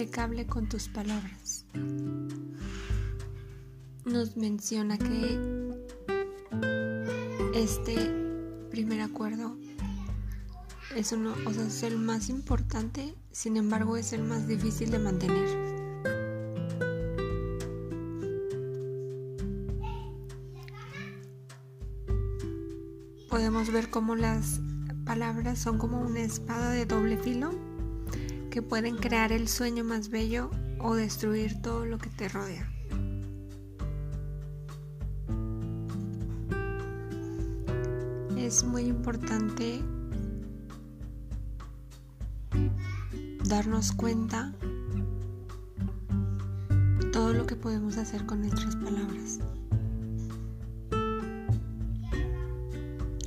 impecable con tus palabras. Nos menciona que este primer acuerdo es uno, es el más importante, sin embargo es el más difícil de mantener. Podemos ver cómo las palabras son como una espada de doble filo que pueden crear el sueño más bello o destruir todo lo que te rodea. Es muy importante darnos cuenta todo lo que podemos hacer con nuestras palabras.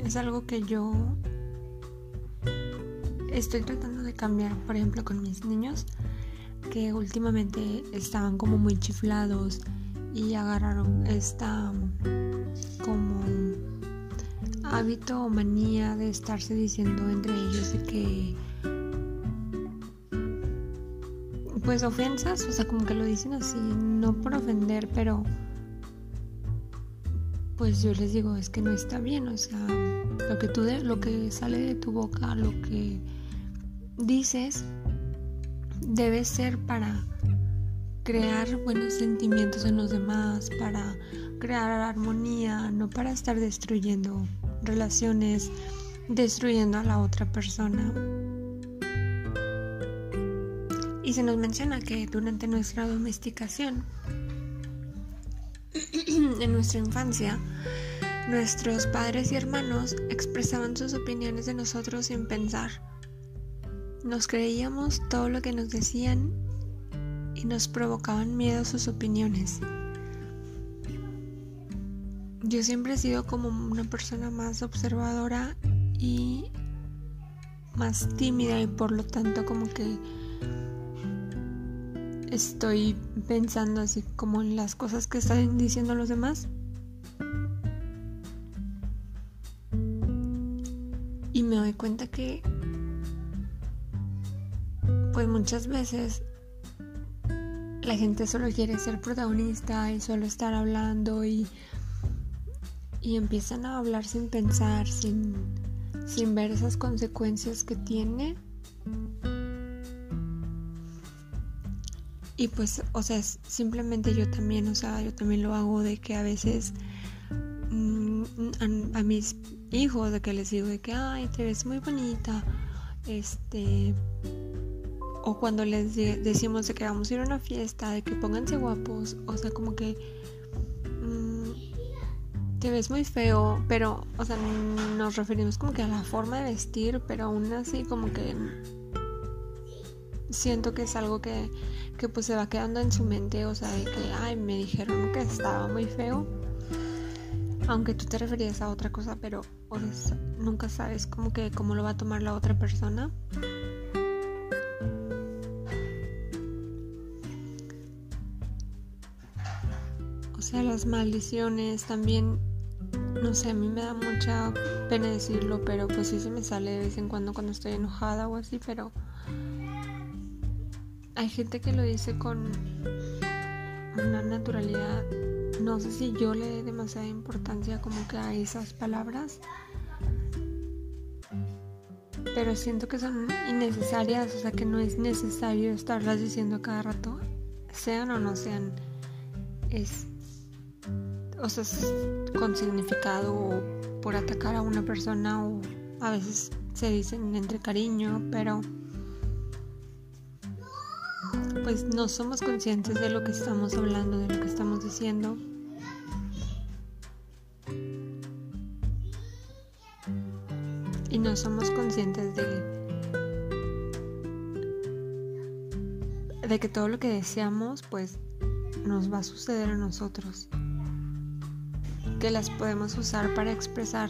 Es algo que yo estoy tratando de cambiar, por ejemplo, con mis niños, que últimamente estaban como muy chiflados y agarraron esta como hábito o manía de estarse diciendo entre ellos de que pues ofensas, o sea, como que lo dicen así, no por ofender, pero pues yo les digo, es que no está bien, o sea, lo que tú de, lo que sale de tu boca, lo que dices debe ser para crear buenos sentimientos en los demás, para crear armonía, no para estar destruyendo relaciones, destruyendo a la otra persona. Y se nos menciona que durante nuestra domesticación, en nuestra infancia, nuestros padres y hermanos expresaban sus opiniones de nosotros sin pensar nos creíamos todo lo que nos decían y nos provocaban miedo sus opiniones. Yo siempre he sido como una persona más observadora y más tímida y por lo tanto como que estoy pensando así como en las cosas que están diciendo los demás. Y me doy cuenta que pues muchas veces la gente solo quiere ser protagonista y solo estar hablando y, y empiezan a hablar sin pensar, sin, sin ver esas consecuencias que tiene. Y pues, o sea, simplemente yo también, o sea, yo también lo hago de que a veces mm, a, a, mis hijos, de que les digo de que, ay, te ves muy bonita, este, o cuando les decimos de que vamos a ir a una fiesta, de que pónganse guapos, o sea, como que mm, te ves muy feo, pero, o sea, nos referimos como que a la forma de vestir, pero aún así como que siento que es algo que, que pues se va quedando en su mente, o sea, de que, ay, me dijeron que estaba muy feo, aunque tú te referías a otra cosa, pero nunca sabes como que cómo lo va a tomar la otra persona. Sea, las maldiciones también, no sé, a mí me da mucha pena decirlo, pero pues sí se me sale de vez en cuando cuando estoy enojada o así, pero hay gente que lo dice con una naturalidad. No sé si yo le dé demasiada importancia como que a esas palabras, pero siento que son innecesarias, o sea que no es necesario estarlas diciendo cada rato, sean o no sean. Es o sea, con significado o por atacar a una persona o a veces se dicen entre cariño, pero pues no somos conscientes de lo que estamos hablando, de lo que estamos diciendo. Y no somos conscientes de de que todo lo que deseamos pues nos va a suceder a nosotros que las podemos usar para expresar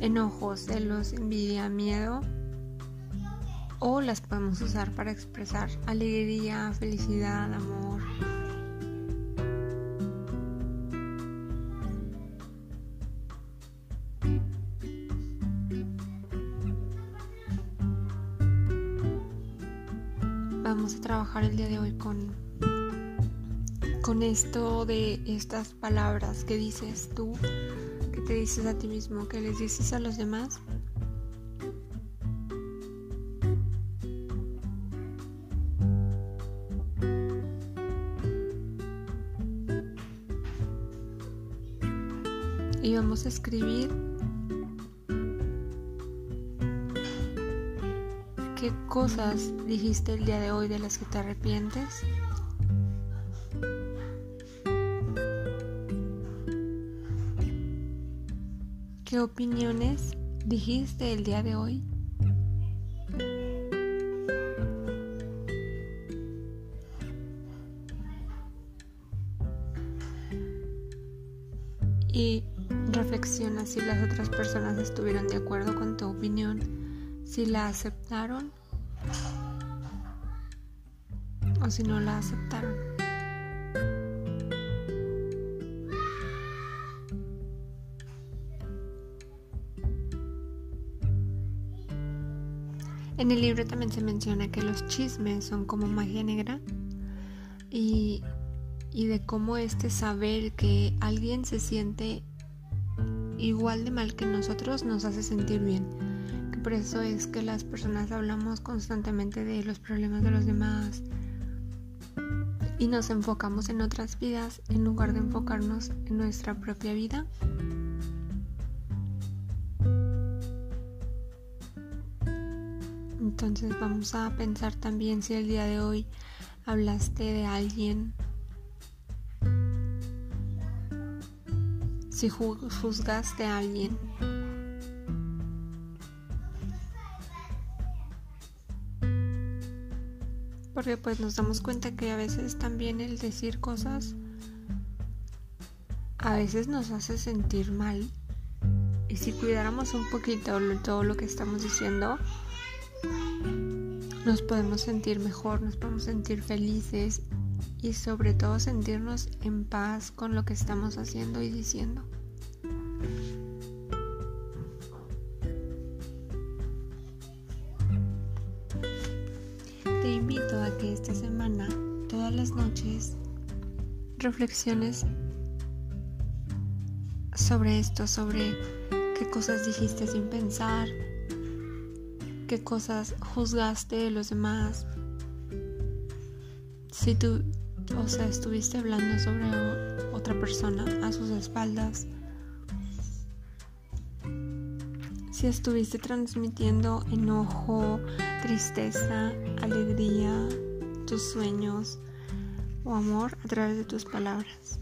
enojos, celos, envidia, miedo o las podemos usar para expresar alegría, felicidad, amor. Vamos vamos a trabajar el día de hoy con, con esto de estas palabras que dices tú, que te dices a ti mismo, que les dices a los demás. Y vamos a escribir ¿Qué cosas dijiste el día de hoy de las que te arrepientes? ¿Qué opiniones dijiste el día de hoy? Y reflexiona si las otras personas estuvieron de acuerdo con tu opinión si la aceptaron o si no la aceptaron. En el libro también se menciona que los chismes son como magia negra y, y de cómo este saber que alguien se siente igual de mal que nosotros nos hace sentir bien por eso es que las personas hablamos constantemente de los problemas de los demás y nos enfocamos en otras vidas en lugar de enfocarnos en nuestra propia vida. Entonces vamos a pensar también si el día de hoy hablaste de alguien, si juzgaste a alguien. porque pues nos damos cuenta que a veces también el decir cosas a veces nos hace sentir mal y si cuidáramos un poquito todo lo que estamos diciendo nos podemos sentir mejor, nos podemos sentir felices y sobre todo sentirnos en paz con lo que estamos haciendo y diciendo. que esta semana, todas las noches, reflexiones sobre esto, sobre qué cosas dijiste sin pensar, qué cosas juzgaste de los demás. Si tú, o sea, estuviste hablando sobre otra persona a sus espaldas, si estuviste transmitiendo enojo, tristeza, alegría, tus sueños o amor a través de tus palabras.